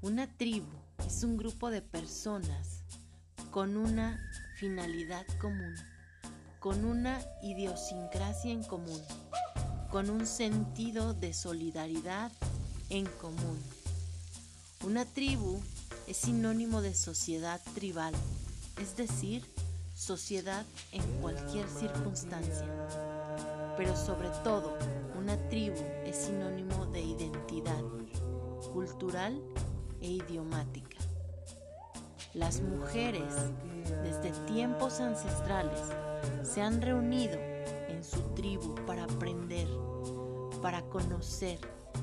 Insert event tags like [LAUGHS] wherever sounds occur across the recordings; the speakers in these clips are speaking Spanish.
Una tribu es un grupo de personas con una finalidad común, con una idiosincrasia en común, con un sentido de solidaridad en común. Una tribu es sinónimo de sociedad tribal, es decir, sociedad en cualquier circunstancia. Pero sobre todo, una tribu es sinónimo de identidad cultural e idiomática. Las mujeres, desde tiempos ancestrales, se han reunido en su tribu para aprender, para conocer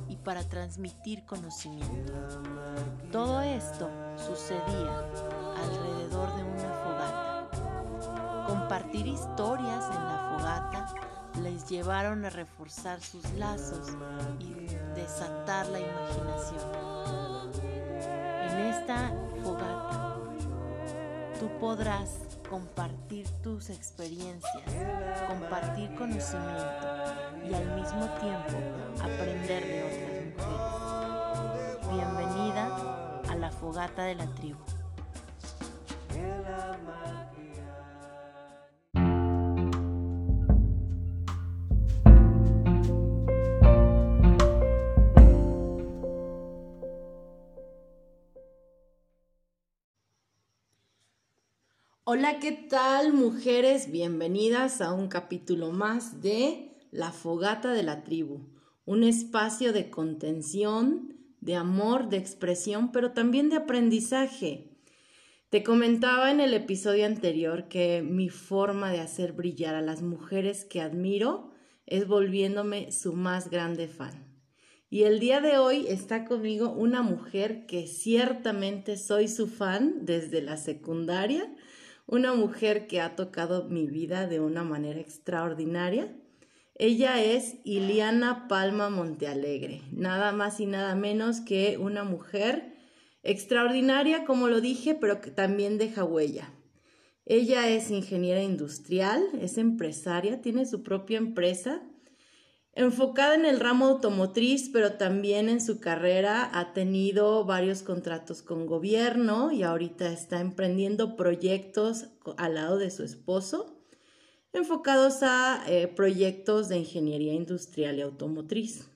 y para transmitir conocimiento. Todo esto sucedía alrededor de una fogata. Compartir historias en la fogata les llevaron a reforzar sus lazos y desatar la imaginación. Esta fogata tú podrás compartir tus experiencias, compartir conocimiento y al mismo tiempo aprender de otras mujeres. Bienvenida a la fogata de la tribu. Hola, ¿qué tal mujeres? Bienvenidas a un capítulo más de La Fogata de la Tribu, un espacio de contención, de amor, de expresión, pero también de aprendizaje. Te comentaba en el episodio anterior que mi forma de hacer brillar a las mujeres que admiro es volviéndome su más grande fan. Y el día de hoy está conmigo una mujer que ciertamente soy su fan desde la secundaria una mujer que ha tocado mi vida de una manera extraordinaria. Ella es Iliana Palma Montealegre, nada más y nada menos que una mujer extraordinaria, como lo dije, pero que también deja huella. Ella es ingeniera industrial, es empresaria, tiene su propia empresa Enfocada en el ramo automotriz, pero también en su carrera ha tenido varios contratos con gobierno y ahorita está emprendiendo proyectos al lado de su esposo, enfocados a eh, proyectos de ingeniería industrial y automotriz.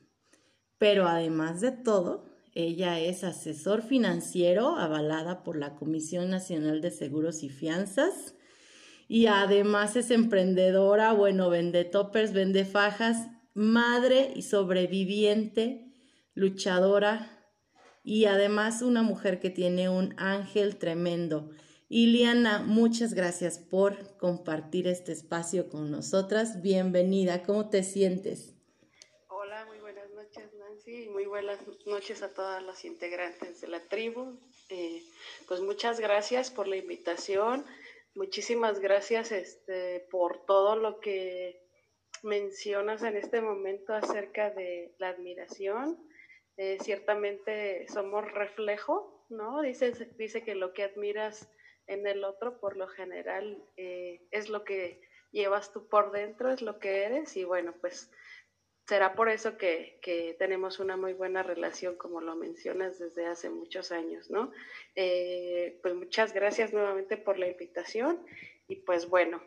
Pero además de todo, ella es asesor financiero avalada por la Comisión Nacional de Seguros y Fianzas. Y además es emprendedora, bueno, vende toppers, vende fajas madre y sobreviviente, luchadora y además una mujer que tiene un ángel tremendo. Iliana, muchas gracias por compartir este espacio con nosotras. Bienvenida, ¿cómo te sientes? Hola, muy buenas noches Nancy y muy buenas noches a todas las integrantes de la tribu. Eh, pues muchas gracias por la invitación, muchísimas gracias este, por todo lo que mencionas en este momento acerca de la admiración. Eh, ciertamente somos reflejo, ¿no? Dice, dice que lo que admiras en el otro, por lo general, eh, es lo que llevas tú por dentro, es lo que eres, y bueno, pues será por eso que, que tenemos una muy buena relación, como lo mencionas desde hace muchos años, ¿no? Eh, pues muchas gracias nuevamente por la invitación, y pues bueno,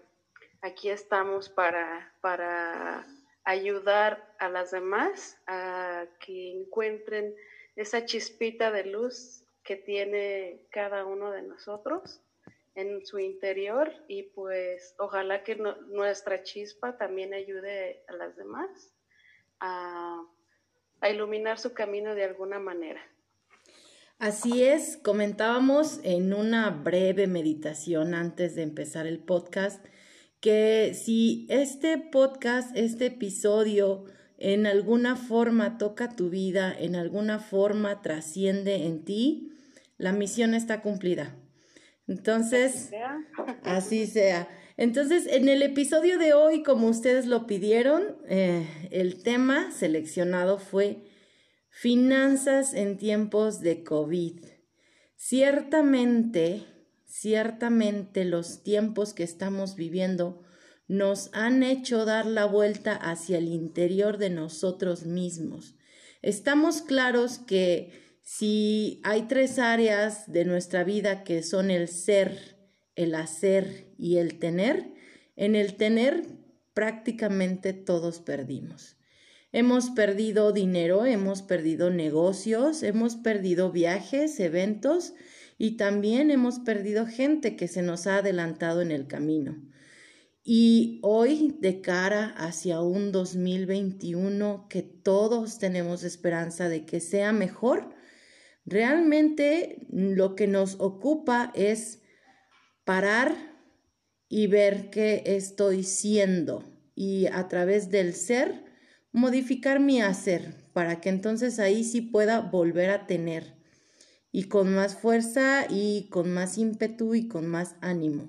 aquí estamos para, para ayudar a las demás a que encuentren esa chispita de luz que tiene cada uno de nosotros en su interior y pues ojalá que nuestra chispa también ayude a las demás a, a iluminar su camino de alguna manera. Así es, comentábamos en una breve meditación antes de empezar el podcast que si este podcast, este episodio, en alguna forma toca tu vida, en alguna forma trasciende en ti, la misión está cumplida. Entonces, así sea. Entonces, en el episodio de hoy, como ustedes lo pidieron, eh, el tema seleccionado fue finanzas en tiempos de COVID. Ciertamente, Ciertamente los tiempos que estamos viviendo nos han hecho dar la vuelta hacia el interior de nosotros mismos. Estamos claros que Si hay tres áreas de nuestra vida que son el ser, el hacer y el tener, en el tener prácticamente todos perdimos. Hemos perdido dinero, hemos perdido negocios, hemos perdido viajes, eventos y también hemos perdido gente que se nos ha adelantado en el camino. Y hoy, de cara hacia un 2021 que todos tenemos esperanza de que sea mejor, realmente lo que nos ocupa es parar y ver qué estoy siendo y a través del ser modificar mi hacer para que entonces ahí sí pueda volver a tener y con más fuerza y con más ímpetu y con más ánimo.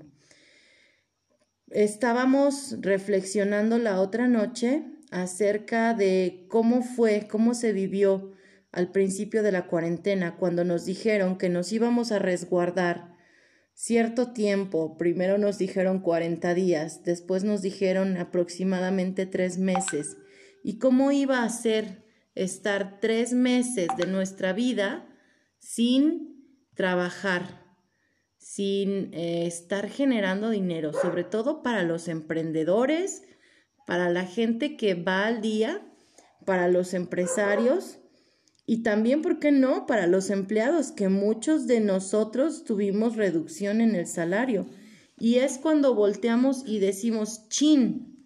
Estábamos reflexionando la otra noche acerca de cómo fue, cómo se vivió al principio de la cuarentena, cuando nos dijeron que nos íbamos a resguardar cierto tiempo. Primero nos dijeron 40 días, después nos dijeron aproximadamente tres meses. ¿Y cómo iba a ser estar tres meses de nuestra vida sin trabajar? sin eh, estar generando dinero, sobre todo para los emprendedores, para la gente que va al día, para los empresarios y también, ¿por qué no?, para los empleados, que muchos de nosotros tuvimos reducción en el salario. Y es cuando volteamos y decimos, chin,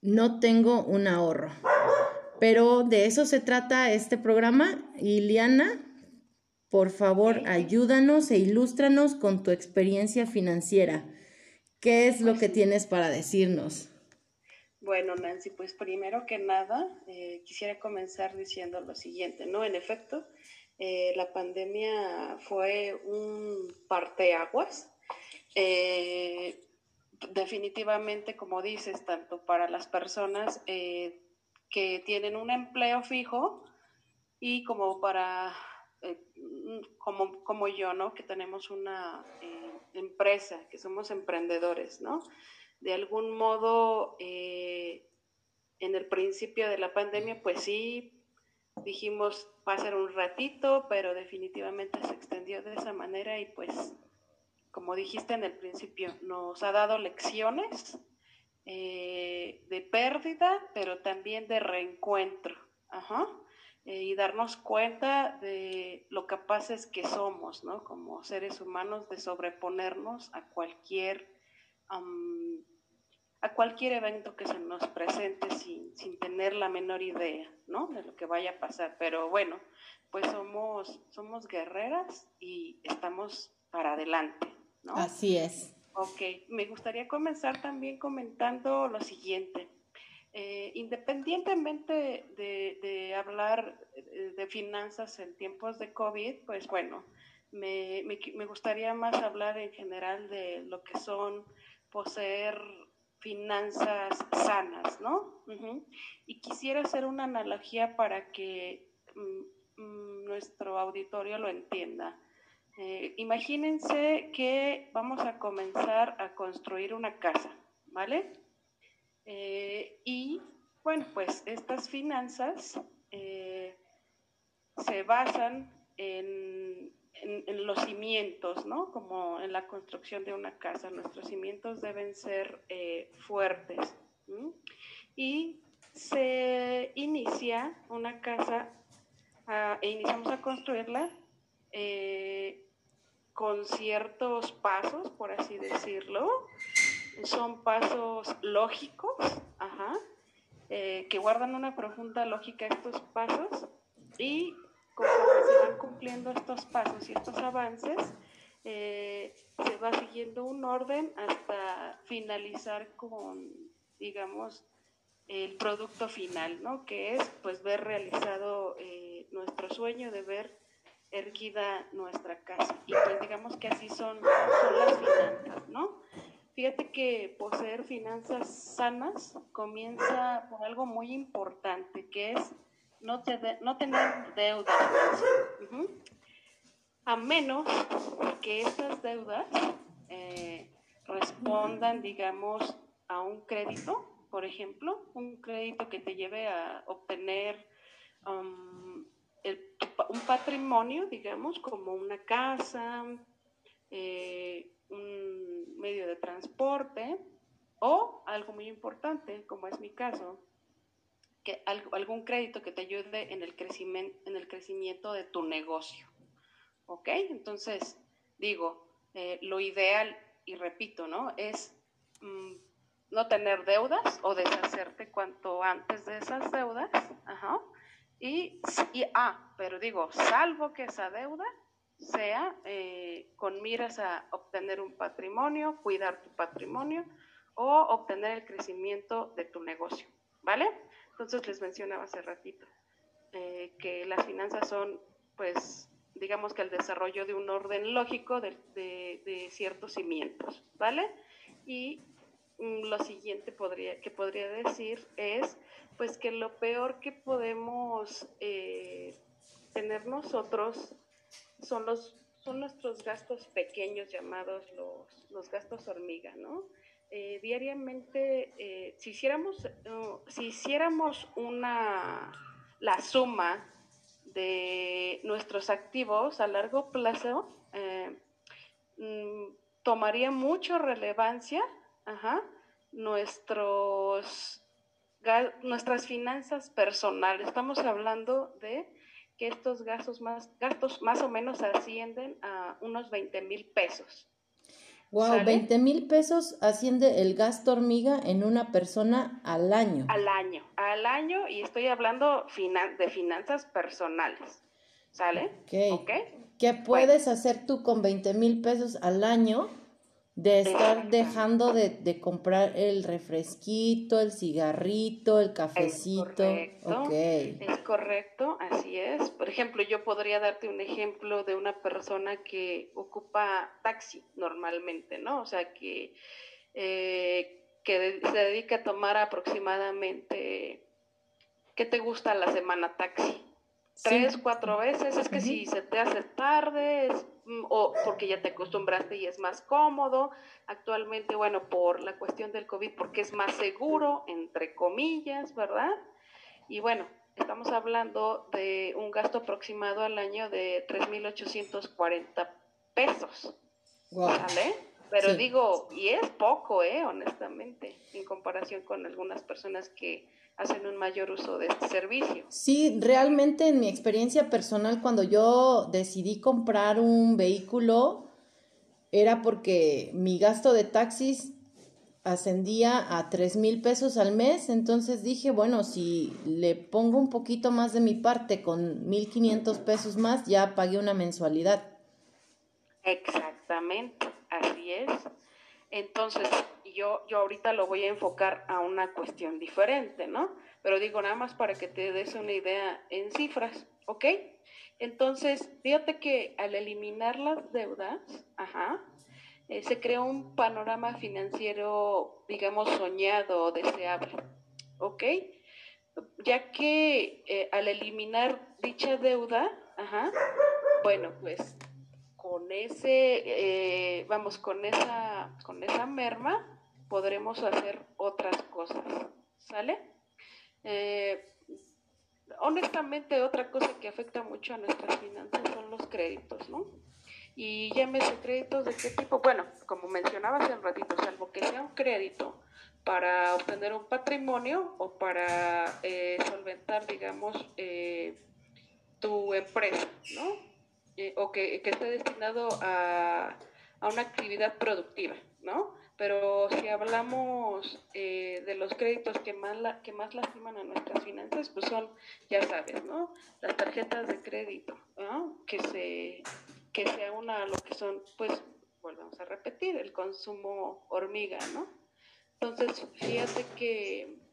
no tengo un ahorro. Pero de eso se trata este programa. Iliana, por favor, ayúdanos e ilústranos con tu experiencia financiera. ¿Qué es lo que tienes para decirnos? Bueno, Nancy, pues primero que nada, eh, quisiera comenzar diciendo lo siguiente, ¿no? En efecto, eh, la pandemia fue un parteaguas. Eh, definitivamente, como dices, tanto para las personas que tienen un empleo fijo y como para como, como yo, ¿no? Que tenemos una eh, empresa, que somos emprendedores, ¿no? De algún modo, eh, en el principio de la pandemia, pues sí, dijimos, va a ser un ratito, pero definitivamente se extendió de esa manera y pues, como dijiste en el principio, nos ha dado lecciones de pérdida, pero también de reencuentro. Ajá. Eh, y darnos cuenta de lo capaces que somos, ¿no? Como seres humanos de sobreponernos a cualquier, a cualquier evento que se nos presente sin, sin, tener la menor idea, ¿no? De lo que vaya a pasar. Pero bueno, pues somos, somos guerreras y estamos para adelante, ¿no? Así es. Ok, me gustaría comenzar también comentando lo siguiente. Eh, independientemente de, hablar eh, de finanzas en tiempos de COVID, pues bueno, me, gustaría más hablar en general de lo que son poseer finanzas sanas, ¿no? Y quisiera hacer una analogía para que mm, mm, nuestro auditorio lo entienda. Eh, imagínense que vamos a comenzar a construir una casa, ¿vale? Eh, y bueno, pues estas finanzas eh, se basan en, los cimientos, ¿no? Como en la construcción de una casa. Nuestros cimientos deben ser eh, fuertes. Y se inicia una casa e iniciamos a construirla con ciertos pasos, por así decirlo, son pasos lógicos, eh, que guardan una profunda lógica estos pasos y conforme se van cumpliendo estos pasos y estos avances, eh, se va siguiendo un orden hasta finalizar con, digamos, el producto final, ¿no? Que es, pues, ver realizado eh, nuestro sueño de ver erguida nuestra casa. Y pues digamos que así son, son las finanzas, ¿no? Fíjate que poseer finanzas sanas comienza por algo muy importante, que es no, no tener deudas. A menos que esas deudas eh, respondan, digamos, a un crédito, por ejemplo, un crédito que te lleve a obtener um, un patrimonio, digamos, como una casa, eh, un medio de transporte o algo muy importante, como es mi caso, que algún crédito que te ayude en el crecimiento, en el crecimiento de tu negocio. ¿Ok? Entonces, digo, eh, lo ideal, y repito, ¿no? Es mm, no tener deudas o deshacerte cuanto antes de esas deudas. Ajá. Y, y ah, pero digo, salvo que esa deuda sea eh, con miras a obtener un patrimonio, cuidar tu patrimonio o obtener el crecimiento de tu negocio, ¿vale? Entonces les mencionaba hace ratito eh, que las finanzas son, pues, digamos que el desarrollo de un orden lógico de, de, ciertos cimientos, ¿vale? Y mm, lo siguiente podría, que podría decir es, pues, que lo peor que podemos eh, tener nosotros son los son nuestros gastos pequeños llamados los, los gastos hormiga, ¿no? Eh, diariamente, eh, si hiciéramos, si hiciéramos una, la suma de nuestros activos a largo plazo, eh, mm, tomaría mucha relevancia nuestros, nuestras finanzas personales. Estamos hablando de que estos gastos más, gastos más o menos ascienden a unos 20 mil pesos. Wow, 20 mil pesos asciende el gasto hormiga en una persona al año. Al año, al año, y estoy hablando de finanzas personales. ¿Sale? Ok. ¿Qué puedes hacer tú con 20 mil pesos al año? De estar dejando de, comprar el refresquito, el cigarrito, el cafecito. Es correcto, es correcto, así es. Por ejemplo, yo podría darte un ejemplo de una persona que ocupa taxi normalmente, ¿no? O sea, que, eh, que se dedica a tomar aproximadamente, ¿qué te gusta la semana taxi? Tres, cuatro veces, es que si se te hace tarde, es o porque ya te acostumbraste y es más cómodo. Actualmente, bueno, por la cuestión del COVID, porque es más seguro, entre comillas, ¿verdad? Y bueno, estamos hablando de un gasto aproximado al año de 3.840 pesos. ¿Vale? Pero digo, y es poco, ¿eh? Honestamente, en comparación con algunas personas que hacen un mayor uso de este servicio. Sí, realmente en mi experiencia personal, cuando yo decidí comprar un vehículo, era porque mi gasto de taxis ascendía a tres mil pesos al mes, entonces dije, bueno, si le pongo un poquito más de mi parte con mil quinientos pesos más, ya pagué una mensualidad. Exactamente, así es. Entonces, yo, yo ahorita lo voy a enfocar a una cuestión diferente, ¿no? Pero digo nada más para que te des una idea en cifras, ¿ok? Entonces, fíjate que al eliminar las deudas, ajá, eh, se creó un panorama financiero, digamos, soñado o deseable, ¿ok? Ya que eh, al eliminar dicha deuda, ajá, bueno, pues con ese, eh, vamos, con esa, con esa merma podremos hacer otras cosas, ¿sale? Eh, honestamente, otra cosa que afecta mucho a nuestras finanzas son los créditos, ¿no? Y llámese créditos de qué tipo, bueno, como mencionaba hace un ratito, salvo que sea un crédito para obtener un patrimonio o para eh, solventar, digamos, tu empresa, ¿no? Eh, o que, esté destinado a, una actividad productiva, ¿no? Pero si hablamos eh, de los créditos que más, la, que más lastiman a nuestras finanzas, pues son, ya sabes, ¿no? Las tarjetas de crédito, ¿no? Que se, que se una a lo que son, pues, volvemos a repetir, el consumo hormiga, ¿no? Entonces, fíjate que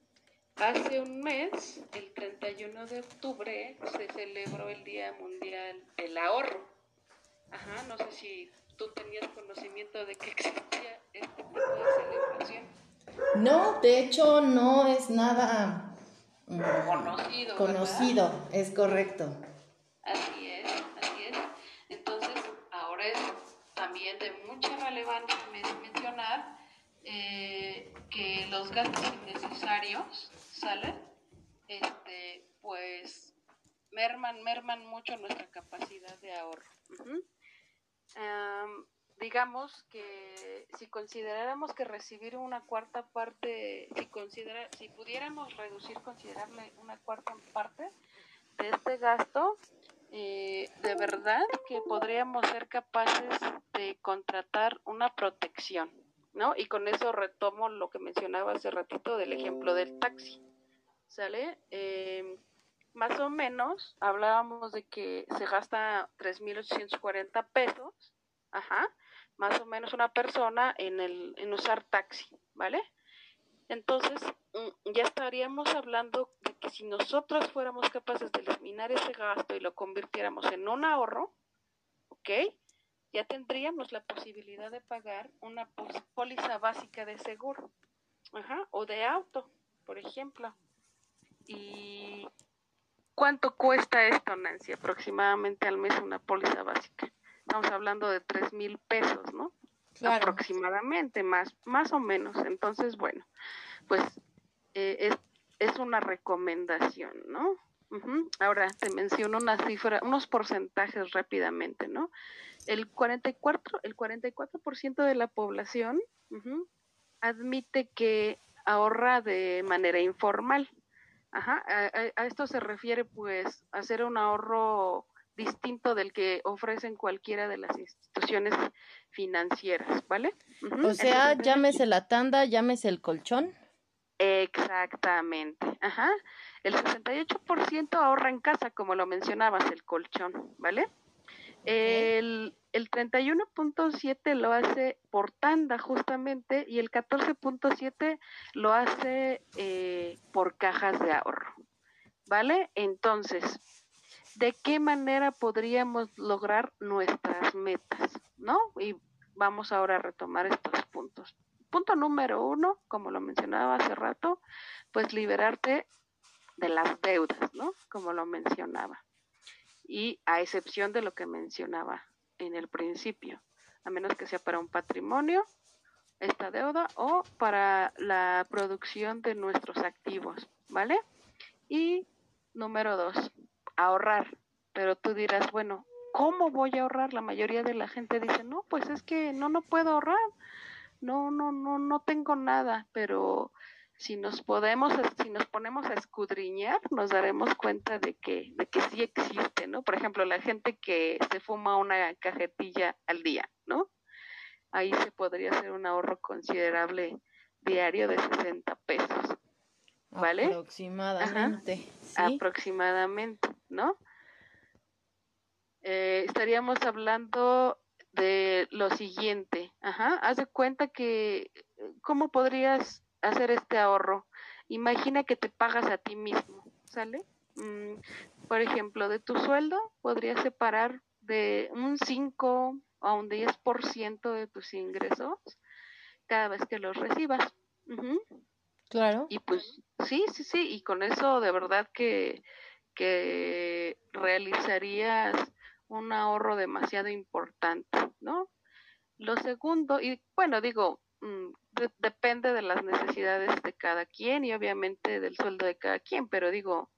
Hace un mes, el 31 de octubre, se celebró el Día Mundial del Ahorro. Ajá, no sé si tú tenías conocimiento de que existía este tipo de celebración. No, de hecho no es nada mm, conocido. Conocido, es correcto. Así es, así es. Entonces, ahora es también de mucha relevancia mencionar eh, que los gastos innecesarios ¿sale? Este, pues merman, merman mucho nuestra capacidad de ahorro. digamos que si consideráramos que recibir una cuarta parte, si, considera, si pudiéramos reducir considerable una cuarta parte de este gasto, eh, de verdad que podríamos ser capaces de contratar una protección, ¿no? Y con eso retomo lo que mencionaba hace ratito del ejemplo del taxi, ¿sale? Eh, más o menos hablábamos de que se gasta 3.840 pesos, ajá, más o menos una persona en, el, en usar taxi, ¿vale? Entonces, mm, ya estaríamos hablando de que si nosotros fuéramos capaces de eliminar ese gasto y lo convirtiéramos en un ahorro, ¿ok? Ya tendríamos la posibilidad de pagar una póliza básica de seguro, ajá, o de auto, por ejemplo. ¿Y cuánto cuesta esto, Nancy? Aproximadamente al mes una póliza básica. Estamos hablando de tres mil pesos, ¿no? aproximadamente, más, más o menos. Entonces, bueno, pues eh, es, es una recomendación, ¿no? Ahora te menciono una cifra, unos porcentajes rápidamente, ¿no? El 44, el 44% de la población admite que ahorra de manera informal. Ajá, a, esto se refiere pues hacer un ahorro distinto del que ofrecen cualquiera de las instituciones financieras, ¿vale? O sea, llámese la tanda, llámese el colchón. Exactamente, ajá. El 68% ahorra en casa, como lo mencionabas, el colchón, ¿vale? El, el 31.7 lo hace por tanda justamente y el 14.7 lo hace eh, por cajas de ahorro, ¿vale? Entonces, ¿de qué manera podríamos lograr nuestras metas, no? Y vamos ahora a retomar estos puntos. Punto número uno, como lo mencionaba hace rato, pues liberarte de las deudas, ¿no? Como lo mencionaba. Y a excepción de lo que mencionaba en el principio, a menos que sea para un patrimonio, esta deuda, o para la producción de nuestros activos, ¿vale? Y número dos, ahorrar. Pero tú dirás, bueno, ¿cómo voy a ahorrar? La mayoría de la gente dice, no, pues es que no, no puedo ahorrar no, no, no, no tengo nada, pero si nos podemos, si nos escudriñar, nos daremos cuenta de que, de que sí existe, ¿no? Por ejemplo, la gente que se fuma una cajetilla al día, ¿no? Ahí se podría hacer un ahorro considerable diario de 60 pesos. ¿Vale? Aproximadamente. Aproximadamente, ¿no? Eh, estaríamos hablando de lo siguiente. Ajá, haz de cuenta que, ¿cómo podrías hacer este ahorro? Imagina que te pagas a ti mismo, ¿sale? Mm, por ejemplo, de tu sueldo podrías separar de un 5 a un 10% de tus ingresos cada vez que los recibas. Claro. Y pues sí, sí, sí, y con eso de verdad que, que realizarías un ahorro demasiado importante, ¿no? Lo segundo, y bueno, digo, mm, depende de las necesidades de cada quien y obviamente del sueldo de cada quien, pero digo,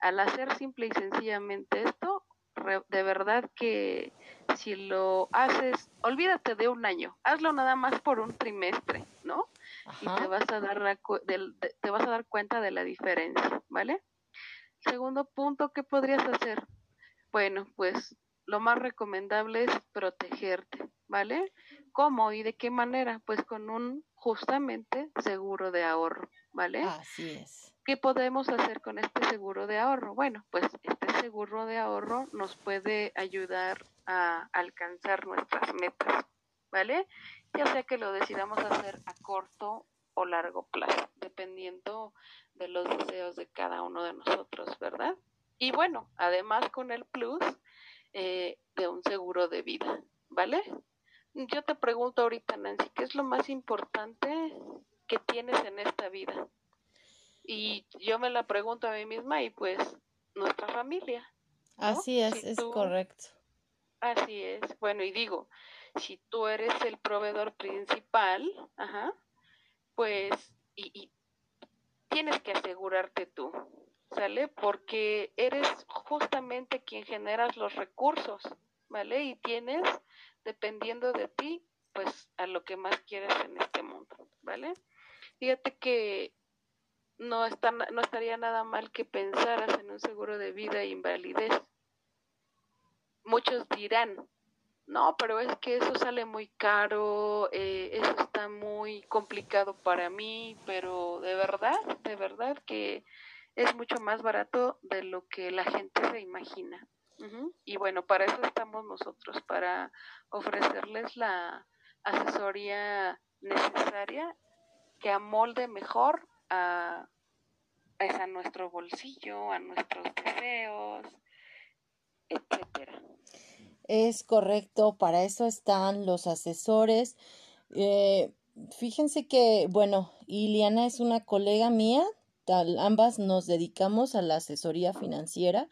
al hacer simple y sencillamente esto, de verdad que si lo haces, olvídate de un año, hazlo nada más por un trimestre, ¿no? Y te vas a dar te vas a dar cuenta de la diferencia, ¿vale? Segundo punto, ¿qué podrías hacer? Bueno, pues lo más recomendable es protegerte, ¿vale? ¿Cómo y de qué manera? Pues con un justamente seguro de ahorro, ¿vale? Así es. ¿Qué podemos hacer con este seguro de ahorro? Bueno, pues este seguro de ahorro nos puede ayudar a alcanzar nuestras metas, ¿vale? Ya sea que lo decidamos hacer a corto o largo plazo, dependiendo de los deseos de cada uno de nosotros, ¿verdad? Y bueno, además con el plus eh, de un seguro de vida, ¿vale? Yo te pregunto ahorita, Nancy, ¿qué es lo más importante que tienes en esta vida? Y yo me la pregunto a mí misma y pues nuestra familia. Así es, es correcto. Así es. Bueno, y digo, si tú eres el proveedor principal, ajá, pues, y, y tienes que asegurarte tú, ¿sale? Porque eres justamente quien generas los recursos, ¿vale? Y tienes, dependiendo de ti, pues a lo que más quieres en este mundo, ¿vale? Fíjate que no, está, no estaría nada mal que pensaras en un seguro de vida e invalidez. Muchos dirán, no, pero es que eso sale muy caro, eh, eso está muy complicado para mí, pero de verdad, de verdad que es mucho más barato de lo que la gente se imagina. Y bueno, para eso estamos nosotros, para ofrecerles la asesoría necesaria que amolde mejor a, a nuestro bolsillo, a nuestros deseos, etcétera. Es correcto, para eso están los asesores. Eh, fíjense que, bueno, Iliana es una colega mía ambas nos dedicamos a la asesoría financiera.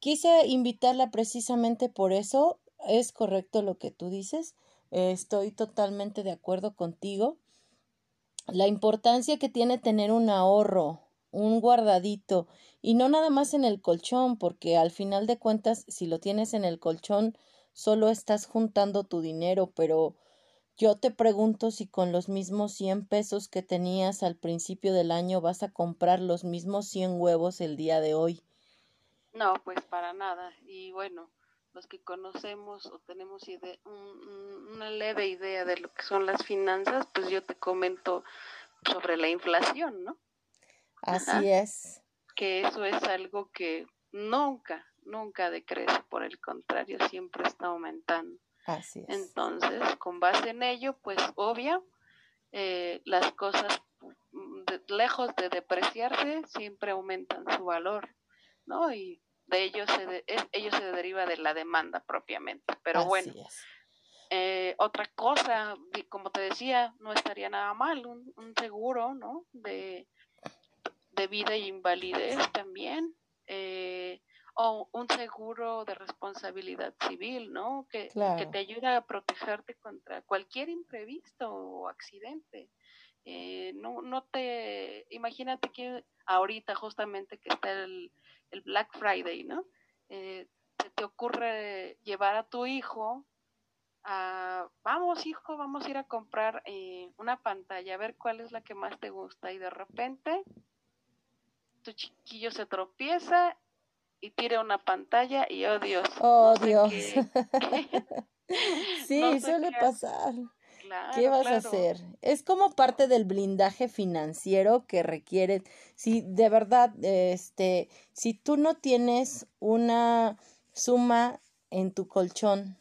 Quise invitarla precisamente por eso. Es correcto lo que tú dices. estoy totalmente de acuerdo contigo. La importancia que tiene tener un ahorro, un guardadito, y no nada más en el colchón, porque al final de cuentas, si lo tienes en el colchón, solo estás juntando tu dinero, pero yo te pregunto si con los mismos 100 pesos que tenías al principio del año vas a comprar los mismos 100 huevos el día de hoy. No, pues para nada. Y bueno, los que conocemos o tenemos una leve idea de lo que son las finanzas, pues yo te comento sobre la inflación, ¿no? Así es. Que eso es algo que nunca, nunca decrece, por el contrario, siempre está aumentando. Así es. Entonces, con base en ello, pues obvio, eh, las cosas lejos de depreciarse siempre aumentan su valor, ¿no? Y de ello se, ello se deriva de la demanda propiamente. Pero bueno, eh, otra cosa, como te decía, no estaría nada mal, un, un seguro, ¿no? De, de vida y invalidez también. Eh, o un seguro de responsabilidad civil, ¿no? Que, que te ayuda a protegerte contra cualquier imprevisto o accidente. Eh, no, no te, imagínate que ahorita justamente que está el, el Black Friday, ¿no? Eh, se te ocurre llevar a tu hijo a, vamos hijo, vamos a ir a comprar eh, una pantalla, a ver cuál es la que más te gusta y de repente tu chiquillo se tropieza y tira una pantalla y oh Dios. Oh Dios. [LAUGHS] [LAUGHS] sí, suele pasar. ¿Qué vas a hacer? Es como parte del blindaje financiero que requiere, si de verdad, este, si tú no tienes una suma en tu colchón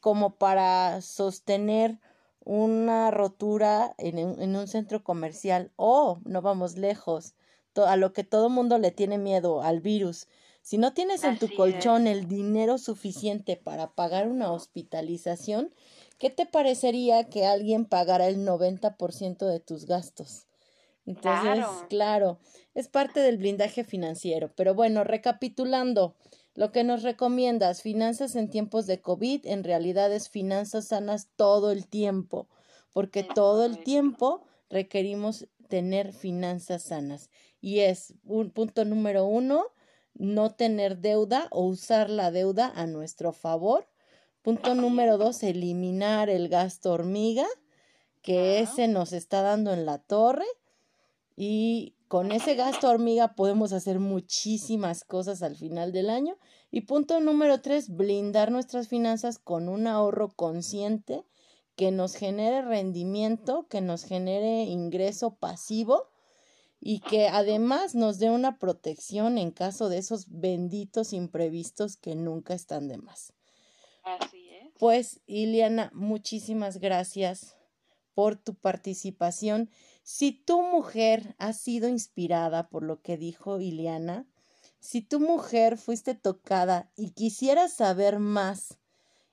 como para sostener una rotura en, en un centro comercial o no vamos lejos, a lo que todo mundo le tiene miedo, al virus. Si no tienes en tu colchón el dinero suficiente para pagar una hospitalización, ¿qué te parecería que alguien pagara el 90% de tus gastos? Entonces, claro, es parte del blindaje financiero. Pero bueno, recapitulando, lo que nos recomiendas, finanzas en tiempos de COVID, en realidad es finanzas sanas todo el tiempo, porque todo el tiempo requerimos tener finanzas sanas. Y es un punto número uno, no tener deuda o usar la deuda a nuestro favor. Punto número dos, eliminar el gasto hormiga, que ese nos está dando en la torre. Y con ese gasto hormiga podemos hacer muchísimas cosas al final del año. Y punto número tres, blindar nuestras finanzas con un ahorro consciente que nos genere rendimiento, que nos genere ingreso pasivo y que además nos dé una protección en caso de esos benditos imprevistos que nunca están de más. Así es. Pues, Iliana, muchísimas gracias por tu participación. Si tu mujer ha sido inspirada por lo que dijo Iliana, si tu mujer fuiste tocada y quisieras saber más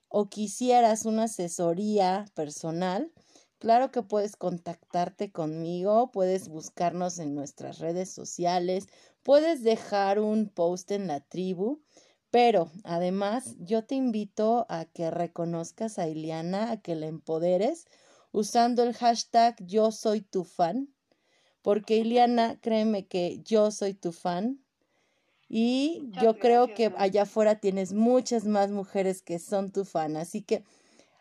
o quisieras una asesoría personal, claro que puedes contactarte conmigo, puedes buscarnos en nuestras redes sociales, puedes dejar un post en la tribu, pero además yo te invito a que reconozcas a Iliana, a que la empoderes usando el hashtag yo soy tu fan, porque Iliana, créeme que yo soy tu fan y yo creo que allá afuera tienes muchas más mujeres que son tu fan, así que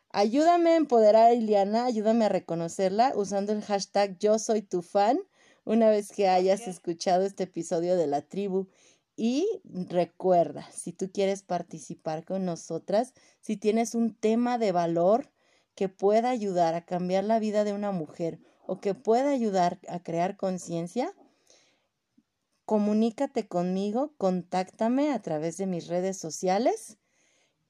ayúdame a empoderar a Iliana, ayúdame a reconocerla usando el hashtag yo soy tu fan una vez que hayas escuchado este episodio de la tribu. Y recuerda, si tú quieres participar con nosotras, si tienes un tema de valor que pueda ayudar a cambiar la vida de una mujer o que pueda ayudar a crear conciencia, comunícate conmigo, contáctame a través de mis redes sociales,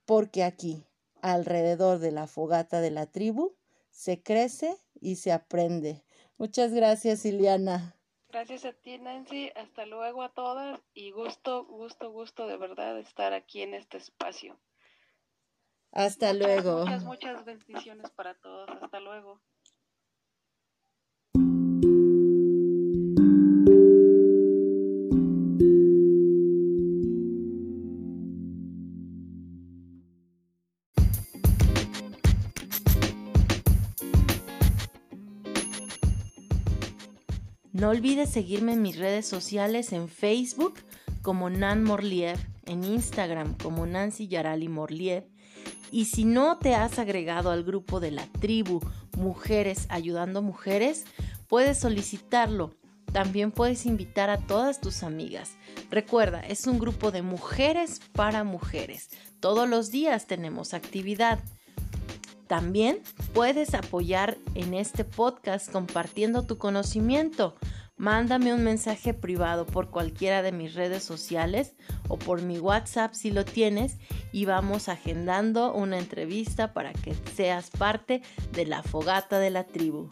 porque aquí, alrededor de la fogata de la tribu, se crece y se aprende. Muchas gracias, Iliana. Gracias a ti, Nancy. Hasta luego a todas y gusto, gusto, gusto de verdad estar aquí en este espacio. Hasta luego. Muchas, muchas bendiciones para todos. Hasta luego. No olvides seguirme en mis redes sociales en Facebook como Nan Morliev, en Instagram como Nancy Yarali Morliev. Y si no te has agregado al grupo de la tribu Mujeres Ayudando Mujeres, puedes solicitarlo. También puedes invitar a todas tus amigas. Recuerda, es un grupo de mujeres para mujeres. Todos los días tenemos actividad. También puedes apoyar en este podcast compartiendo tu conocimiento. Mándame un mensaje privado por cualquiera de mis redes sociales o por mi WhatsApp si lo tienes y vamos agendando una entrevista para que seas parte de la fogata de la tribu.